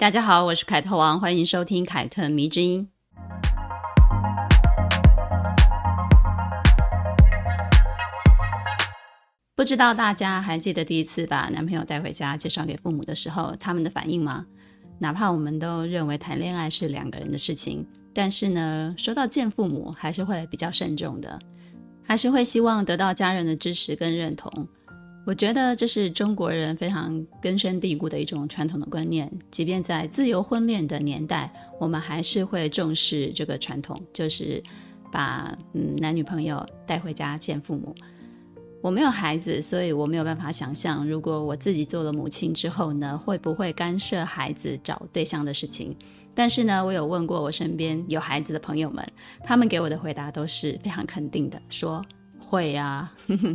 大家好，我是凯特王，欢迎收听凯特迷之音。不知道大家还记得第一次把男朋友带回家介绍给父母的时候，他们的反应吗？哪怕我们都认为谈恋爱是两个人的事情，但是呢，说到见父母，还是会比较慎重的，还是会希望得到家人的支持跟认同。我觉得这是中国人非常根深蒂固的一种传统的观念，即便在自由婚恋的年代，我们还是会重视这个传统，就是把嗯男女朋友带回家见父母。我没有孩子，所以我没有办法想象，如果我自己做了母亲之后呢，会不会干涉孩子找对象的事情？但是呢，我有问过我身边有孩子的朋友们，他们给我的回答都是非常肯定的，说。会呀，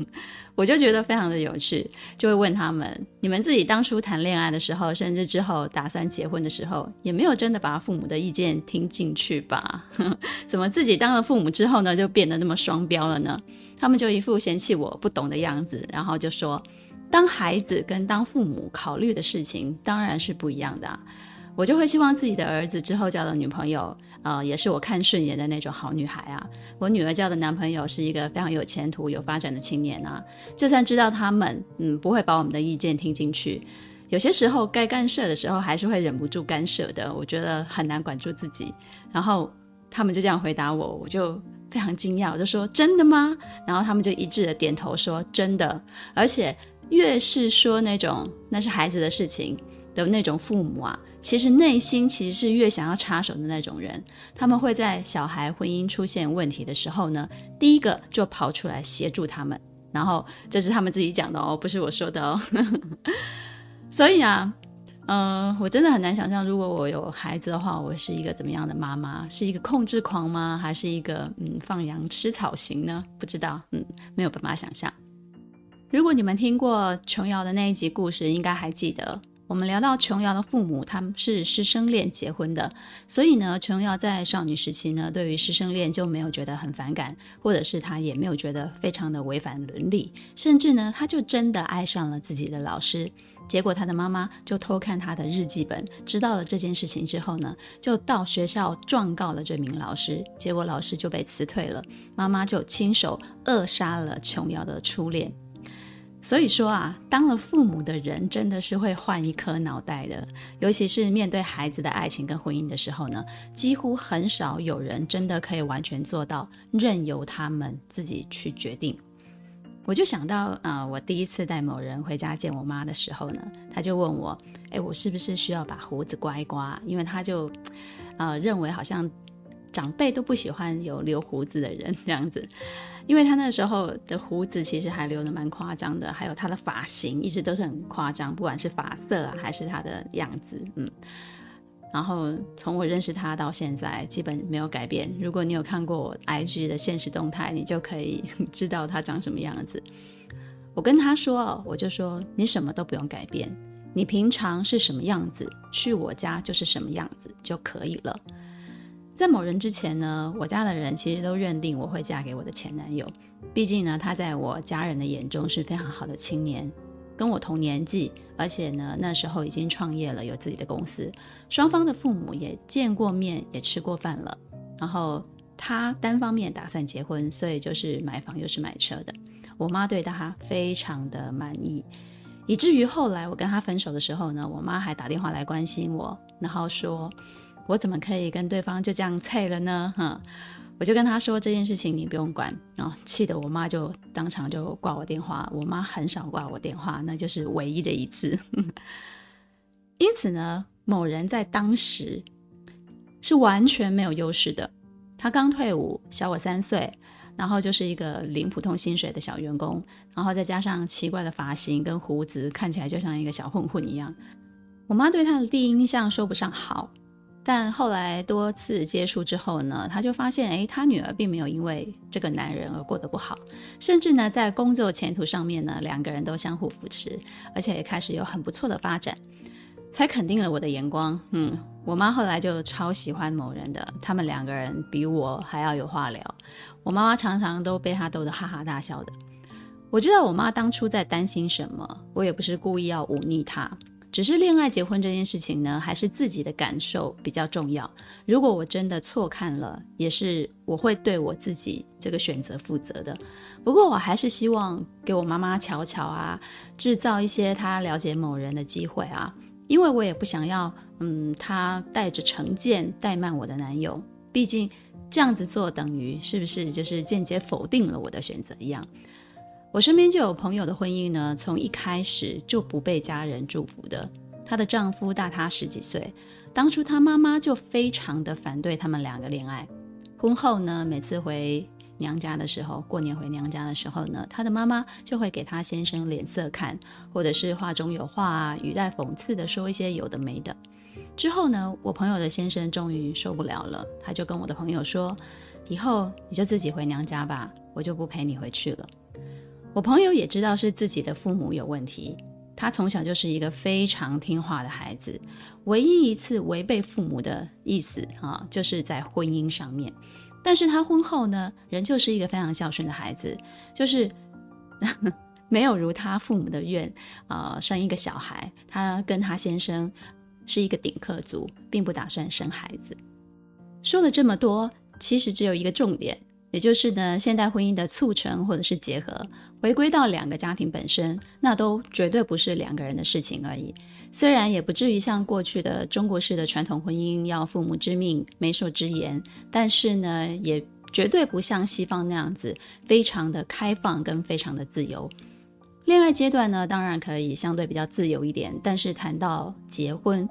我就觉得非常的有趣，就会问他们：你们自己当初谈恋爱的时候，甚至之后打算结婚的时候，也没有真的把父母的意见听进去吧？怎么自己当了父母之后呢，就变得那么双标了呢？他们就一副嫌弃我不懂的样子，然后就说：当孩子跟当父母考虑的事情当然是不一样的啊。我就会希望自己的儿子之后交的女朋友，呃，也是我看顺眼的那种好女孩啊。我女儿交的男朋友是一个非常有前途、有发展的青年啊。就算知道他们，嗯，不会把我们的意见听进去，有些时候该干涉的时候，还是会忍不住干涉的。我觉得很难管住自己。然后他们就这样回答我，我就非常惊讶，我就说：“真的吗？”然后他们就一致的点头说：“真的。”而且越是说那种那是孩子的事情的那种父母啊。其实内心其实是越想要插手的那种人，他们会在小孩婚姻出现问题的时候呢，第一个就跑出来协助他们。然后这是他们自己讲的哦，不是我说的哦。所以啊，嗯、我真的很难想象，如果我有孩子的话，我是一个怎么样的妈妈？是一个控制狂吗？还是一个嗯放羊吃草型呢？不知道，嗯，没有办法想象。如果你们听过琼瑶的那一集故事，应该还记得。我们聊到琼瑶的父母，他们是师生恋结婚的，所以呢，琼瑶在少女时期呢，对于师生恋就没有觉得很反感，或者是她也没有觉得非常的违反伦理，甚至呢，她就真的爱上了自己的老师。结果她的妈妈就偷看她的日记本，知道了这件事情之后呢，就到学校状告了这名老师，结果老师就被辞退了，妈妈就亲手扼杀了琼瑶的初恋。所以说啊，当了父母的人真的是会换一颗脑袋的，尤其是面对孩子的爱情跟婚姻的时候呢，几乎很少有人真的可以完全做到任由他们自己去决定。我就想到啊、我第一次带某人回家见我妈的时候呢，他就问我，哎，我是不是需要把胡子刮一刮？因为他就呃认为好像长辈都不喜欢有留胡子的人 这样子。因为他那时候的胡子其实还留得蛮夸张的，还有他的发型一直都是很夸张，不管是发色，还是他的样子，嗯。然后从我认识他到现在，基本没有改变。如果你有看过我 IG 的现实动态，你就可以 知道他长什么样子。我跟他说，我就说你什么都不用改变，你平常是什么样子，去我家就是什么样子就可以了。在某人之前呢，我家的人其实都认定我会嫁给我的前男友。毕竟呢，他在我家人的眼中是非常好的青年，跟我同年纪，而且呢，那时候已经创业了，有自己的公司，双方的父母也见过面，也吃过饭了。然后他单方面打算结婚，所以就是买房又是买车的。我妈对他非常的满意，以至于后来我跟他分手的时候呢，我妈还打电话来关心我，然后说。我怎么可以跟对方就这样菜了呢？哈，我就跟他说这件事情你不用管，然后气得我妈就当场就挂我电话。我妈很少挂我电话，那就是唯一的一次。因此呢，某人在当时是完全没有优势的。他刚退伍，小我三岁，然后就是一个领普通薪水的小员工，然后再加上奇怪的发型跟胡子，看起来就像一个小混混一样。我妈对他的第一印象说不上好。但后来多次接触之后呢，他就发现，诶，他女儿并没有因为这个男人而过得不好，甚至呢，在工作前途上面呢，两个人都相互扶持，而且也开始有很不错的发展，才肯定了我的眼光。嗯，我妈后来就超喜欢某人的，他们两个人比我还要有话聊，我妈妈常常都被他逗得哈哈大笑的。我知道我妈当初在担心什么，我也不是故意要忤逆她。只是恋爱结婚这件事情呢，还是自己的感受比较重要。如果我真的错看了，也是我会对我自己这个选择负责的。不过我还是希望给我妈妈瞧瞧啊，制造一些她了解某人的机会啊，因为我也不想要，嗯，她带着成见怠慢我的男友。毕竟这样子做等于是不是就是间接否定了我的选择一样。我身边就有朋友的婚姻呢，从一开始就不被家人祝福的。她的丈夫大她十几岁，当初她妈妈就非常的反对他们两个恋爱。婚后呢，每次回娘家的时候，过年回娘家的时候呢，她的妈妈就会给她先生脸色看，或者是话中有话啊，语带讽刺的说一些有的没的。之后呢，我朋友的先生终于受不了了，他就跟我的朋友说：“以后你就自己回娘家吧，我就不陪你回去了。”我朋友也知道是自己的父母有问题，他从小就是一个非常听话的孩子，唯一一次违背父母的意思啊，就是在婚姻上面。但是他婚后呢，仍旧是一个非常孝顺的孩子，就是呵 呵没有如他父母的愿啊，生一个小孩。他跟他先生是一个顶客族，并不打算生孩子。说了这么多，其实只有一个重点。也就是呢，现代婚姻的促成或者是结合，回归到两个家庭本身，那都绝对不是两个人的事情而已。虽然也不至于像过去的中国式的传统婚姻要父母之命、媒妁之言，但是呢，也绝对不像西方那样子，非常的开放跟非常的自由。恋爱阶段呢，当然可以相对比较自由一点，但是谈到结婚，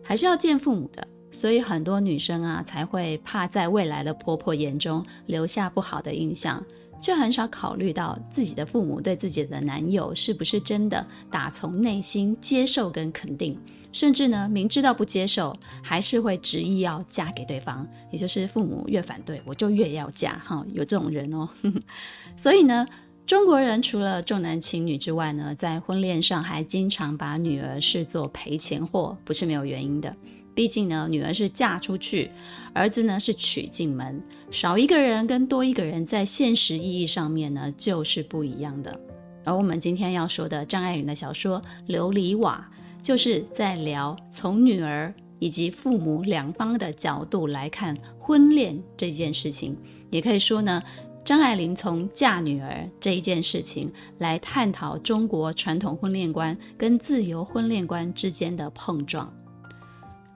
还是要见父母的。所以很多女生啊，才会怕在未来的婆婆眼中留下不好的印象，却很少考虑到自己的父母对自己的男友是不是真的打从内心接受跟肯定，甚至呢，明知道不接受，还是会执意要嫁给对方，也就是父母越反对，我就越要嫁，哈，有这种人哦。所以呢，中国人除了重男轻女之外呢，在婚恋上还经常把女儿视作赔钱货，不是没有原因的。毕竟呢，女儿是嫁出去，儿子呢是娶进门，少一个人跟多一个人，在现实意义上面呢就是不一样的。而我们今天要说的张爱玲的小说《琉璃瓦》，就是在聊从女儿以及父母两方的角度来看婚恋这件事情，也可以说呢，张爱玲从嫁女儿这一件事情来探讨中国传统婚恋观跟自由婚恋观之间的碰撞。《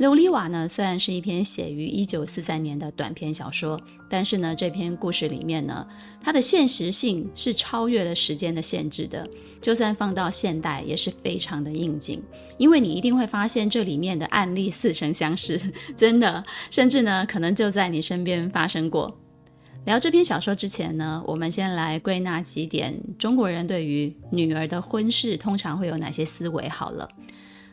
琉璃瓦》呢，虽然是一篇写于一九四三年的短篇小说，但是呢，这篇故事里面呢，它的现实性是超越了时间的限制的。就算放到现代，也是非常的应景，因为你一定会发现这里面的案例似曾相识，真的，甚至呢，可能就在你身边发生过。聊这篇小说之前呢，我们先来归纳几点中国人对于女儿的婚事通常会有哪些思维好了。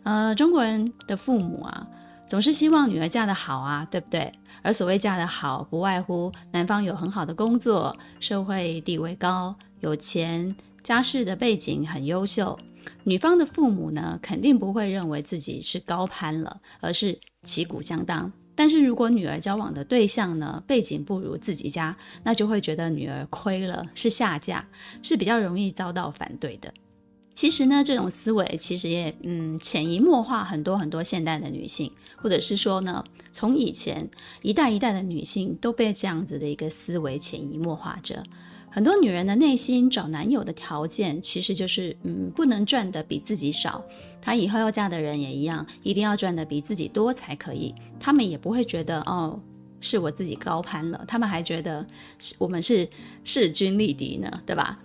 呃，中国人的父母啊。总是希望女儿嫁得好啊，对不对？而所谓嫁得好，不外乎男方有很好的工作，社会地位高，有钱，家世的背景很优秀。女方的父母呢，肯定不会认为自己是高攀了，而是旗鼓相当。但是如果女儿交往的对象呢，背景不如自己家，那就会觉得女儿亏了，是下嫁，是比较容易遭到反对的。其实呢，这种思维其实也嗯潜移默化很多很多现代的女性，或者是说呢，从以前一代一代的女性都被这样子的一个思维潜移默化着。很多女人的内心找男友的条件，其实就是嗯不能赚得比自己少，她以后要嫁的人也一样，一定要赚得比自己多才可以。他们也不会觉得哦是我自己高攀了，他们还觉得是我们是势均力敌呢，对吧？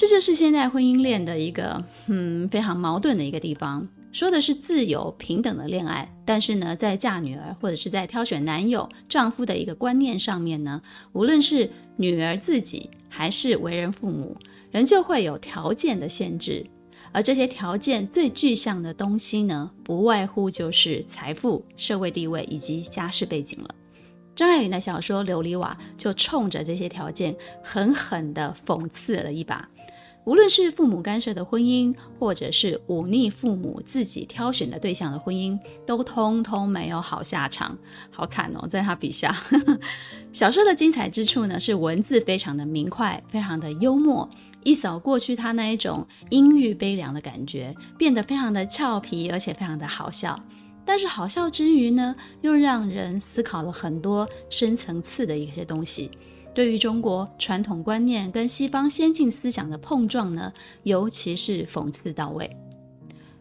这就是现代婚姻恋的一个嗯非常矛盾的一个地方，说的是自由平等的恋爱，但是呢，在嫁女儿或者是在挑选男友丈夫的一个观念上面呢，无论是女儿自己还是为人父母，仍旧会有条件的限制，而这些条件最具象的东西呢，不外乎就是财富、社会地位以及家世背景了。张爱玲的小说《琉璃瓦》就冲着这些条件狠狠地讽刺了一把。无论是父母干涉的婚姻，或者是忤逆父母自己挑选的对象的婚姻，都通通没有好下场，好惨哦！在他笔下，小说的精彩之处呢，是文字非常的明快，非常的幽默，一扫过去他那一种阴郁悲凉的感觉，变得非常的俏皮，而且非常的好笑。但是好笑之余呢，又让人思考了很多深层次的一些东西。对于中国传统观念跟西方先进思想的碰撞呢，尤其是讽刺到位。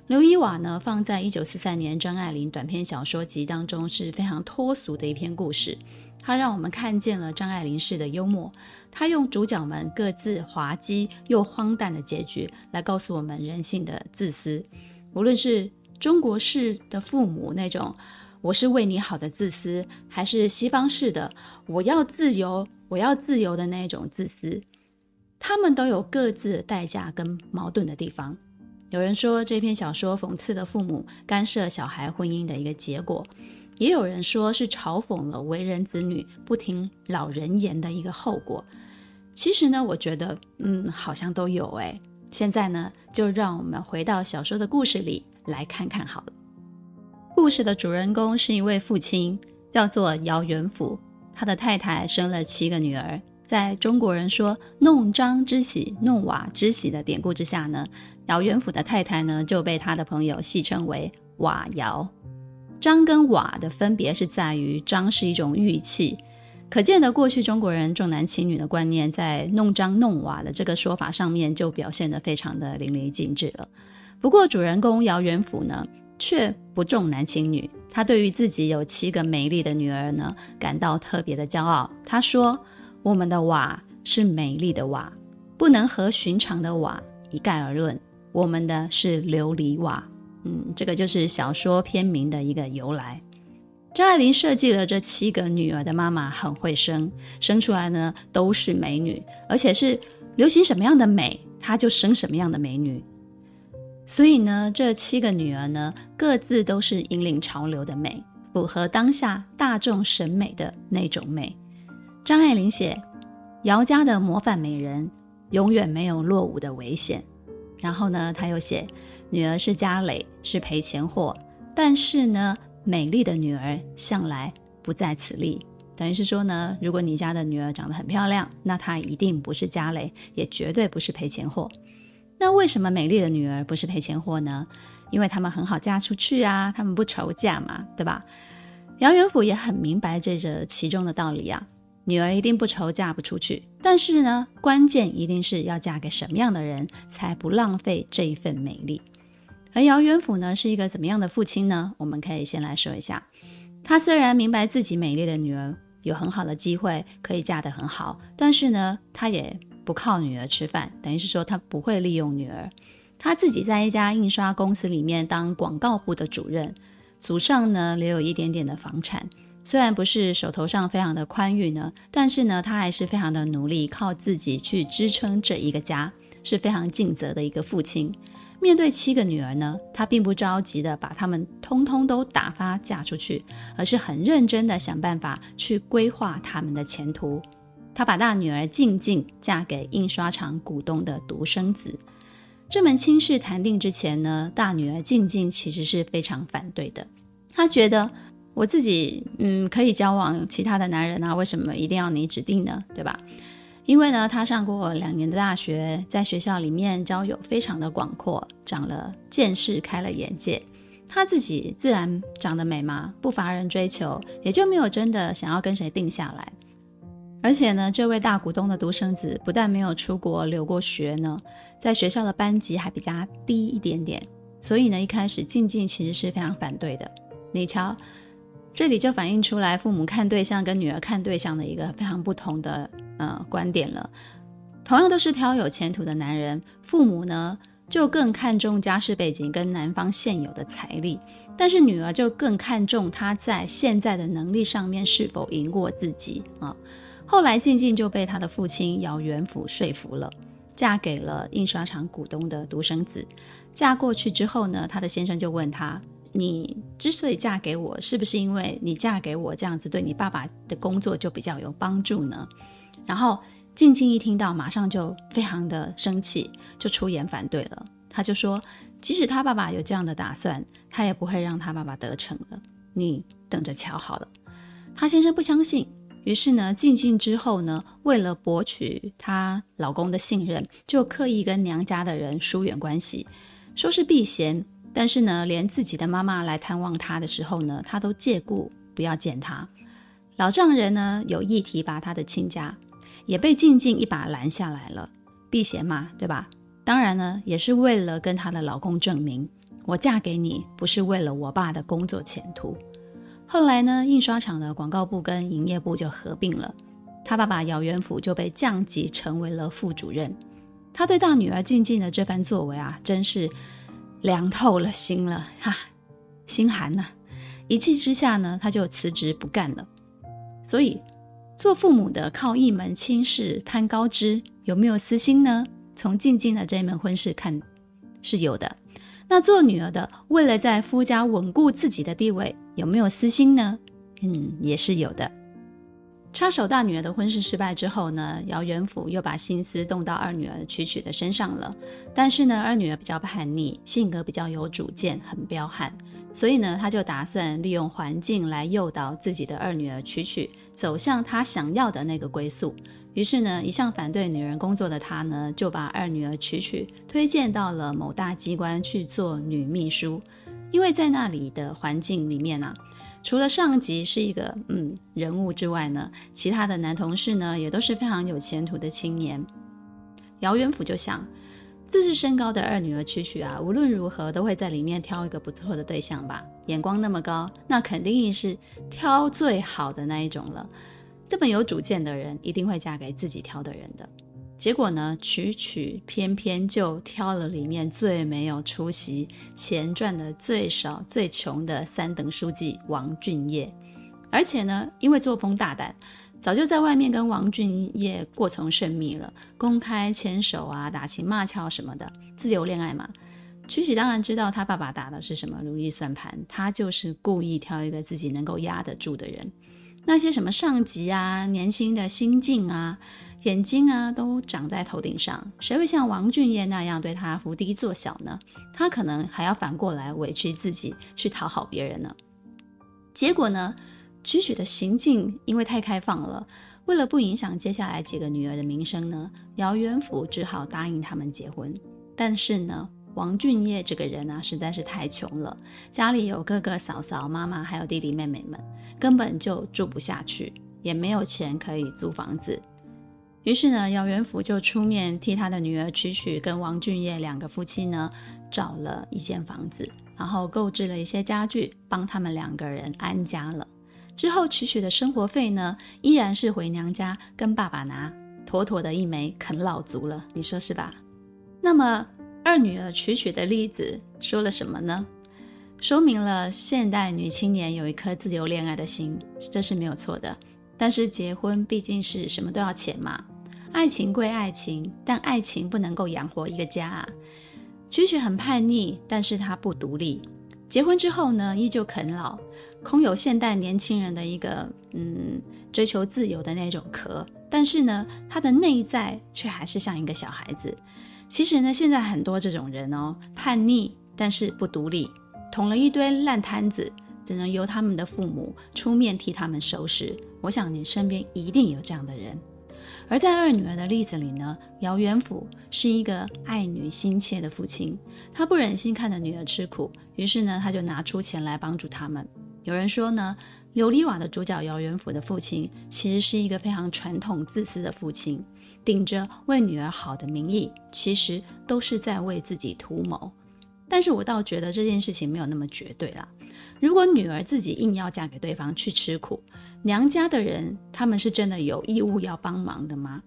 《琉璃瓦》呢，放在一九四三年张爱玲短篇小说集当中是非常脱俗的一篇故事。它让我们看见了张爱玲式的幽默，她用主角们各自滑稽又荒诞的结局来告诉我们人性的自私。无论是中国式的父母那种“我是为你好”的自私，还是西方式的“我要自由”。我要自由的那种自私，他们都有各自的代价跟矛盾的地方。有人说这篇小说讽刺了父母干涉小孩婚姻的一个结果，也有人说是嘲讽了为人子女不听老人言的一个后果。其实呢，我觉得，嗯，好像都有哎。现在呢，就让我们回到小说的故事里来看看好了。故事的主人公是一位父亲，叫做姚元甫。他的太太生了七个女儿，在中国人说“弄璋之喜，弄瓦之喜”的典故之下呢，姚元甫的太太呢就被他的朋友戏称为“瓦姚”。璋跟瓦的分别是在于，璋是一种玉器，可见的过去中国人重男轻女的观念，在弄璋弄瓦的这个说法上面就表现得非常的淋漓尽致了。不过主人公姚元甫呢，却不重男轻女。他对于自己有七个美丽的女儿呢，感到特别的骄傲。他说：“我们的瓦是美丽的瓦，不能和寻常的瓦一概而论。我们的是琉璃瓦。”嗯，这个就是小说片名的一个由来。张爱玲设计了这七个女儿的妈妈很会生，生出来呢都是美女，而且是流行什么样的美，她就生什么样的美女。所以呢，这七个女儿呢，各自都是引领潮流的美，符合当下大众审美的那种美。张爱玲写，姚家的模范美人，永远没有落伍的危险。然后呢，她又写，女儿是家累，是赔钱货，但是呢，美丽的女儿向来不在此例。等于是说呢，如果你家的女儿长得很漂亮，那她一定不是家累，也绝对不是赔钱货。那为什么美丽的女儿不是赔钱货呢？因为她们很好嫁出去啊，她们不愁嫁嘛，对吧？姚元甫也很明白这这其中的道理啊，女儿一定不愁嫁不出去，但是呢，关键一定是要嫁给什么样的人，才不浪费这一份美丽。而姚元甫呢，是一个怎么样的父亲呢？我们可以先来说一下，他虽然明白自己美丽的女儿有很好的机会可以嫁得很好，但是呢，他也。不靠女儿吃饭，等于是说他不会利用女儿。他自己在一家印刷公司里面当广告部的主任，祖上呢留有一点点的房产，虽然不是手头上非常的宽裕呢，但是呢他还是非常的努力，靠自己去支撑这一个家，是非常尽责的一个父亲。面对七个女儿呢，他并不着急的把她们通通都打发嫁出去，而是很认真的想办法去规划她们的前途。他把大女儿静静嫁给印刷厂股东的独生子。这门亲事谈定之前呢，大女儿静静其实是非常反对的。她觉得我自己嗯可以交往其他的男人啊，为什么一定要你指定呢？对吧？因为呢，她上过两年的大学，在学校里面交友非常的广阔，长了见识，开了眼界。她自己自然长得美嘛，不乏人追求，也就没有真的想要跟谁定下来。而且呢，这位大股东的独生子不但没有出国留过学呢，在学校的班级还比较低一点点，所以呢，一开始静静其实是非常反对的。你瞧，这里就反映出来父母看对象跟女儿看对象的一个非常不同的呃观点了。同样都是挑有前途的男人，父母呢就更看重家世背景跟男方现有的财力，但是女儿就更看重他在现在的能力上面是否赢过自己啊。后来静静就被他的父亲姚元甫说服了。嫁给了印刷厂股东的独生子。嫁过去之后呢，她的先生就问她：“你之所以嫁给我，是不是因为你嫁给我这样子对你爸爸的工作就比较有帮助呢？”然后静静一听到，马上就非常的生气，就出言反对了。他就说：“即使他爸爸有这样的打算，他也不会让他爸爸得逞了。你等着瞧好了。”她先生不相信。于是呢，静静之后呢，为了博取她老公的信任，就刻意跟娘家的人疏远关系，说是避嫌。但是呢，连自己的妈妈来探望她的时候呢，她都借故不要见她。老丈人呢，有意提拔她的亲家，也被静静一把拦下来了。避嫌嘛，对吧？当然呢，也是为了跟她的老公证明，我嫁给你不是为了我爸的工作前途。后来呢，印刷厂的广告部跟营业部就合并了，他爸爸姚元甫就被降级成为了副主任。他对大女儿静静的这番作为啊，真是凉透了心了哈，心寒呐、一气之下呢，他就辞职不干了。所以，做父母的靠一门亲事攀高枝，有没有私心呢？从静静的这一门婚事看，是有的。那做女儿的，为了在夫家稳固自己的地位，有没有私心呢？嗯，也是有的。插手大女儿的婚事失败之后呢，姚元甫又把心思动到二女儿曲曲的身上了。但是呢，二女儿比较叛逆，性格比较有主见，很彪悍，所以呢，他就打算利用环境来诱导自己的二女儿曲曲走向他想要的那个归宿。于是呢，一向反对女人工作的他呢，就把二女儿曲曲推荐到了某大机关去做女秘书，因为在那里的环境里面啊，除了上级是一个嗯人物之外呢，其他的男同事呢也都是非常有前途的青年。姚元甫就想，自视身高的二女儿曲曲啊，无论如何都会在里面挑一个不错的对象吧，眼光那么高，那肯定是挑最好的那一种了。这么有主见的人，一定会嫁给自己挑的人的。结果呢，曲曲偏偏就挑了里面最没有出息、钱赚的最少、最穷的三等书记王俊业。而且呢，因为作风大胆，早就在外面跟王俊业过从甚密了，公开牵手啊、打情骂俏什么的，自由恋爱嘛。曲曲当然知道他爸爸打的是什么如意算盘，他就是故意挑一个自己能够压得住的人。那些什么上级啊、年轻的心境啊、眼睛啊，都长在头顶上，谁会像王俊业那样对他伏低作小呢？他可能还要反过来委屈自己去讨好别人呢。结果呢，曲曲的行径因为太开放了，为了不影响接下来几个女儿的名声呢，姚元甫只好答应他们结婚。但是呢，王俊业这个人啊，实在是太穷了，家里有哥哥嫂嫂、妈妈，还有弟弟妹妹们，根本就住不下去，也没有钱可以租房子。于是呢，姚元福就出面替他的女儿曲曲跟王俊业两个夫妻呢，找了一间房子，然后购置了一些家具，帮他们两个人安家了。之后，曲曲的生活费呢，依然是回娘家跟爸爸拿，妥妥的一枚啃老族了，你说是吧？那么。二女儿曲曲的例子说了什么呢？说明了现代女青年有一颗自由恋爱的心，这是没有错的。但是结婚毕竟是什么都要钱嘛，爱情归爱情，但爱情不能够养活一个家啊。曲曲很叛逆，但是她不独立。结婚之后呢，依旧啃老，空有现代年轻人的一个嗯追求自由的那种壳，但是呢，她的内在却还是像一个小孩子。其实呢，现在很多这种人哦，叛逆但是不独立，捅了一堆烂摊子，只能由他们的父母出面替他们收拾。我想你身边一定有这样的人。而在二女儿的例子里呢，姚元甫是一个爱女心切的父亲，他不忍心看着女儿吃苦，于是呢，他就拿出钱来帮助他们。有人说呢，《琉璃瓦》的主角姚元甫的父亲其实是一个非常传统自私的父亲。顶着为女儿好的名义，其实都是在为自己图谋。但是我倒觉得这件事情没有那么绝对啦。如果女儿自己硬要嫁给对方去吃苦，娘家的人他们是真的有义务要帮忙的吗？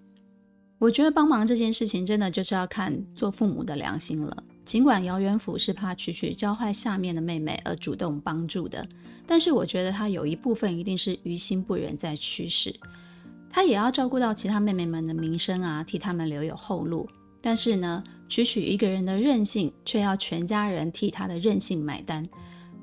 我觉得帮忙这件事情真的就是要看做父母的良心了。尽管姚元甫是怕曲曲教坏下面的妹妹而主动帮助的，但是我觉得他有一部分一定是于心不忍在驱使。他也要照顾到其他妹妹们的名声啊，替他们留有后路。但是呢，区区一个人的任性，却要全家人替他的任性买单，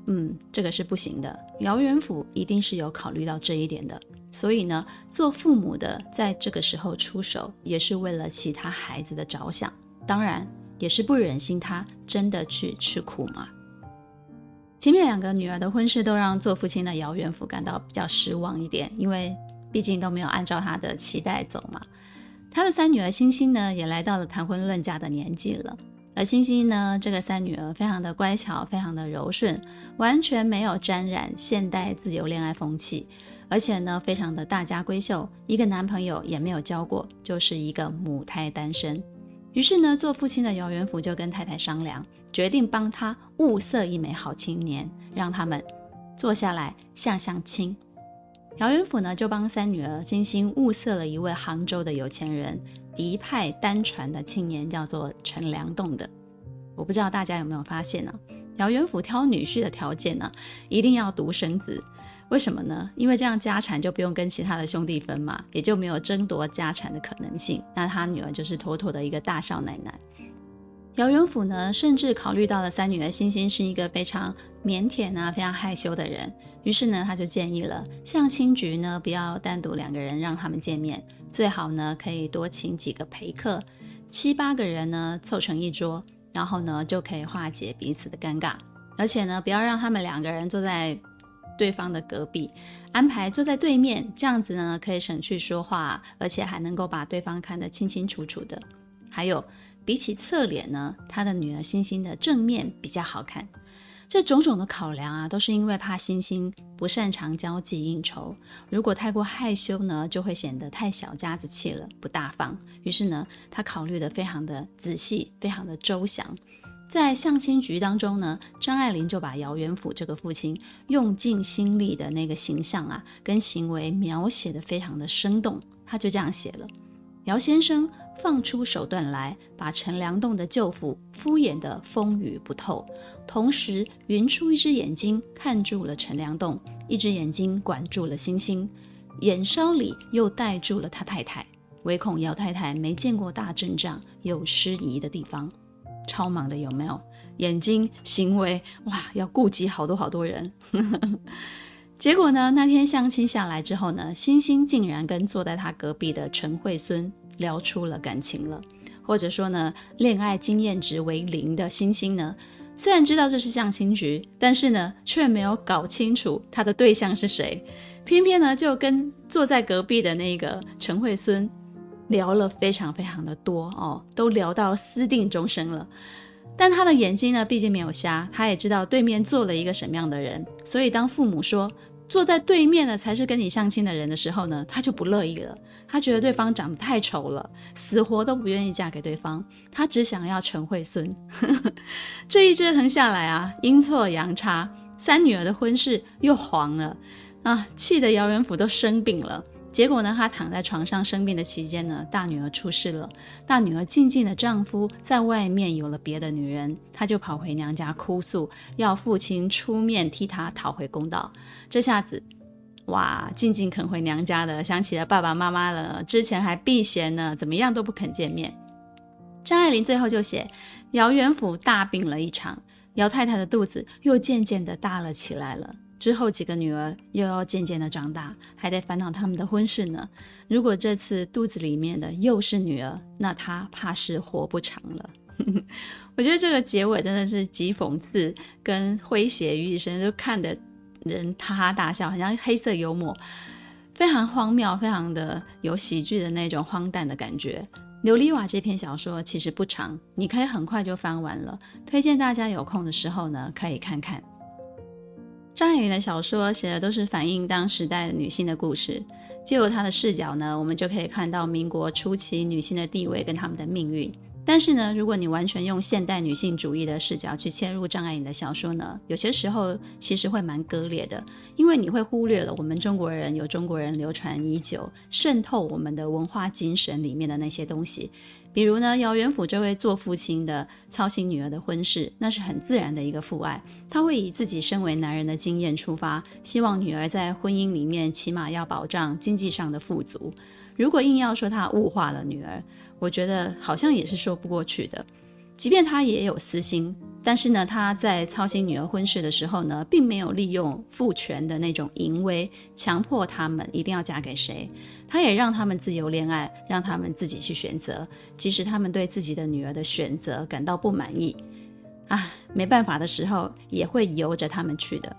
嗯，这个是不行的。姚元甫一定是有考虑到这一点的，所以呢，做父母的在这个时候出手，也是为了其他孩子的着想，当然也是不忍心他真的去吃苦嘛。前面两个女儿的婚事都让做父亲的姚元甫感到比较失望一点，因为毕竟都没有按照他的期待走嘛。他的三女儿欣欣呢，也来到了谈婚论嫁的年纪了。而欣欣呢，这个三女儿非常的乖巧，非常的柔顺，完全没有沾染现代自由恋爱风气，而且呢，非常的大家闺秀，一个男朋友也没有交过，就是一个母胎单身。于是呢，做父亲的姚元福就跟太太商量。决定帮他物色一枚好青年，让他们坐下来相相亲。姚元甫呢，就帮三女儿精心物色了一位杭州的有钱人，嫡派单传的青年，叫做陈良栋的。我不知道大家有没有发现呢？姚元甫挑女婿的条件呢，一定要独生子。为什么呢？因为这样家产就不用跟其他的兄弟分嘛，也就没有争夺家产的可能性。那他女儿就是妥妥的一个大少奶奶。姚元甫呢，甚至考虑到了三女儿欣欣是一个非常腼腆啊、非常害羞的人，于是呢，他就建议了相亲局呢，不要单独两个人让他们见面，最好呢可以多请几个陪客，七八个人呢凑成一桌，然后呢就可以化解彼此的尴尬，而且呢不要让他们两个人坐在对方的隔壁，安排坐在对面，这样子呢可以省去说话，而且还能够把对方看得清清楚楚的，还有。比起侧脸呢，他的女儿欣欣的正面比较好看。这种种的考量啊，都是因为怕欣欣不擅长交际应酬，如果太过害羞呢，就会显得太小家子气了，不大方。于是呢，他考虑的非常的仔细，非常的周详。在相亲局当中呢，张爱玲就把姚元甫这个父亲用尽心力的那个形象啊，跟行为描写的非常的生动。他就这样写了：姚先生。放出手段来，把陈良栋的舅父敷衍得风雨不透，同时匀出一只眼睛看住了陈良栋，一只眼睛管住了欣欣，眼梢里又带住了他太太，唯恐姚太太没见过大阵仗，有失仪的地方，超忙的有没有？眼睛行为哇，要顾及好多好多人。结果呢，那天相亲下来之后呢，欣欣竟然跟坐在他隔壁的陈惠孙。聊出了感情了，或者说呢，恋爱经验值为零的欣欣呢，虽然知道这是相亲局，但是呢，却没有搞清楚他的对象是谁，偏偏呢，就跟坐在隔壁的那个陈惠孙聊了非常非常的多哦，都聊到私定终身了。但他的眼睛呢，毕竟没有瞎，他也知道对面坐了一个什么样的人，所以当父母说坐在对面的才是跟你相亲的人的时候呢，他就不乐意了。他觉得对方长得太丑了，死活都不愿意嫁给对方。他只想要陈惠孙。这一折腾下来啊，阴错阳差，三女儿的婚事又黄了啊，气得姚元甫都生病了。结果呢，他躺在床上生病的期间呢，大女儿出事了。大女儿静静的丈夫在外面有了别的女人，她就跑回娘家哭诉，要父亲出面替她讨回公道。这下子。哇，静静肯回娘家的，想起了爸爸妈妈了，之前还避嫌呢，怎么样都不肯见面。张爱玲最后就写，姚元甫大病了一场，姚太太的肚子又渐渐的大了起来了。之后几个女儿又要渐渐的长大，还得烦恼他们的婚事呢。如果这次肚子里面的又是女儿，那她怕是活不长了。我觉得这个结尾真的是集讽刺跟诙谐于一身，就看得。人哈哈大笑，好像黑色幽默，非常荒谬，非常的有喜剧的那种荒诞的感觉。《琉璃瓦》这篇小说其实不长，你可以很快就翻完了。推荐大家有空的时候呢，可以看看。张爱玲的小说写的都是反映当时代女性的故事，借由她的视角呢，我们就可以看到民国初期女性的地位跟她们的命运。但是呢，如果你完全用现代女性主义的视角去切入张爱玲的小说呢，有些时候其实会蛮割裂的，因为你会忽略了我们中国人有中国人流传已久、渗透我们的文化精神里面的那些东西。比如呢，姚元甫这位做父亲的操心女儿的婚事，那是很自然的一个父爱，他会以自己身为男人的经验出发，希望女儿在婚姻里面起码要保障经济上的富足。如果硬要说他物化了女儿，我觉得好像也是说不过去的。即便他也有私心，但是呢，他在操心女儿婚事的时候呢，并没有利用父权的那种淫威，强迫他们一定要嫁给谁。他也让他们自由恋爱，让他们自己去选择。即使他们对自己的女儿的选择感到不满意，啊，没办法的时候，也会由着他们去的。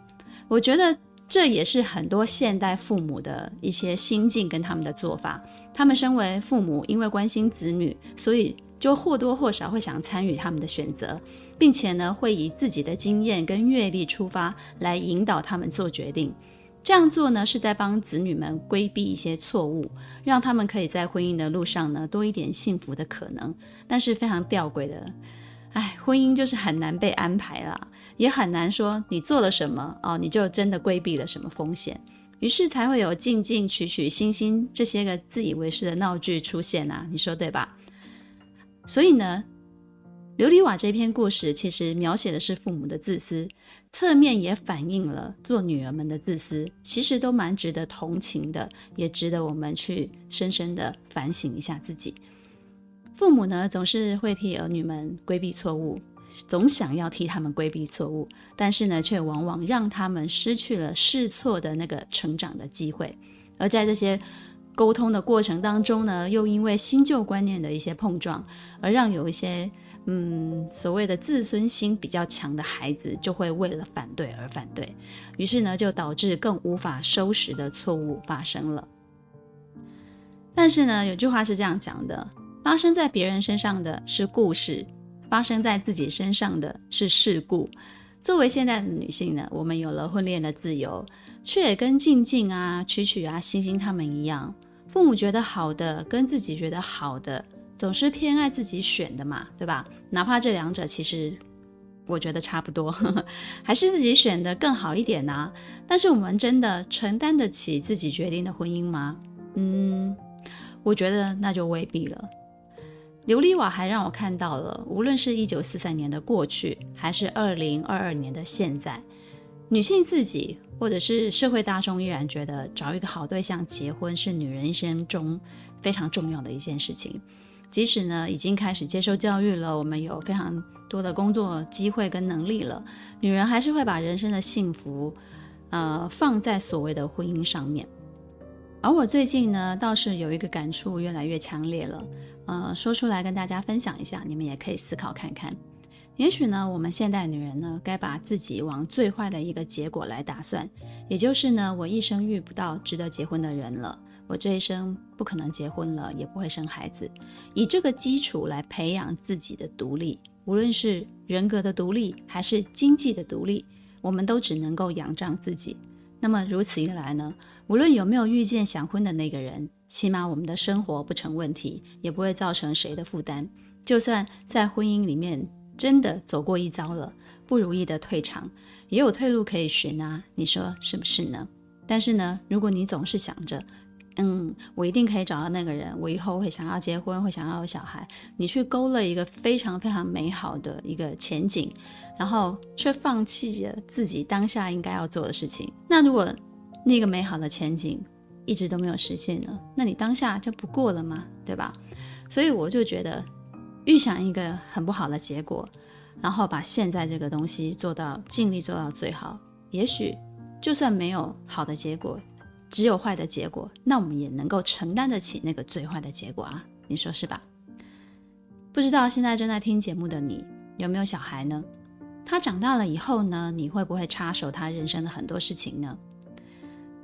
我觉得这也是很多现代父母的一些心境跟他们的做法。他们身为父母，因为关心子女，所以就或多或少会想参与他们的选择，并且呢，会以自己的经验跟阅历出发来引导他们做决定。这样做呢，是在帮子女们规避一些错误，让他们可以在婚姻的路上呢，多一点幸福的可能。但是非常吊诡的，哎，婚姻就是很难被安排啦，也很难说你做了什么哦，你就真的规避了什么风险。于是才会有进进取取、星星这些个自以为是的闹剧出现啊，你说对吧？所以呢，琉璃瓦这篇故事其实描写的是父母的自私，侧面也反映了做女儿们的自私，其实都蛮值得同情的，也值得我们去深深的反省一下自己。父母呢，总是会替儿女们规避错误。总想要替他们规避错误，但是呢，却往往让他们失去了试错的那个成长的机会。而在这些沟通的过程当中呢，又因为新旧观念的一些碰撞，而让有一些嗯所谓的自尊心比较强的孩子，就会为了反对而反对，于是呢，就导致更无法收拾的错误发生了。但是呢，有句话是这样讲的：发生在别人身上的是故事。发生在自己身上的是事故。作为现代的女性呢，我们有了婚恋的自由，却也跟静静啊、曲曲啊、星星他们一样，父母觉得好的跟自己觉得好的，总是偏爱自己选的嘛，对吧？哪怕这两者其实我觉得差不多，还是自己选的更好一点呢、但是我们真的承担得起自己决定的婚姻吗？嗯，我觉得那就未必了。琉璃瓦还让我看到了，无论是一九四三年的过去，还是二零二二年的现在，女性自己或者是社会大众依然觉得找一个好对象结婚是女人一生中非常重要的一件事情。即使呢已经开始接受教育了，我们有非常多的工作机会跟能力了，女人还是会把人生的幸福，呃，放在所谓的婚姻上面。而我最近呢，倒是有一个感触越来越强烈了。呃，说出来跟大家分享一下，你们也可以思考看看。也许呢，我们现代女人呢，该把自己往最坏的一个结果来打算，也就是呢，我一生遇不到值得结婚的人了，我这一生不可能结婚了，也不会生孩子，以这个基础来培养自己的独立，无论是人格的独立还是经济的独立，我们都只能够仰仗自己。那么如此一来呢，无论有没有遇见想婚的那个人。起码我们的生活不成问题，也不会造成谁的负担。就算在婚姻里面真的走过一遭了，不如意的退场，也有退路可以寻啊。你说是不是呢？但是呢，如果你总是想着，嗯，我一定可以找到那个人，我以后会想要结婚，会想要有小孩，你去勾勒一个非常非常美好的一个前景，然后却放弃了自己当下应该要做的事情。那如果那个美好的前景，一直都没有实现呢，那你当下就不过了吗？对吧？所以我就觉得，预想一个很不好的结果，然后把现在这个东西做到尽力做到最好，也许就算没有好的结果，只有坏的结果，那我们也能够承担得起那个最坏的结果啊，你说是吧？不知道现在正在听节目的你有没有小孩呢？他长大了以后呢，你会不会插手他人生的很多事情呢？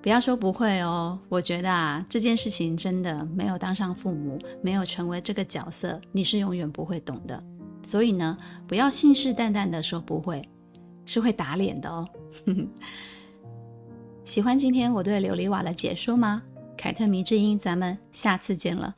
不要说不会哦，我觉得啊，这件事情真的没有当上父母，没有成为这个角色，你是永远不会懂的。所以呢，不要信誓旦旦的说不会，是会打脸的哦。喜欢今天我对琉璃瓦的解说吗？凯特迷之音，咱们下次见了。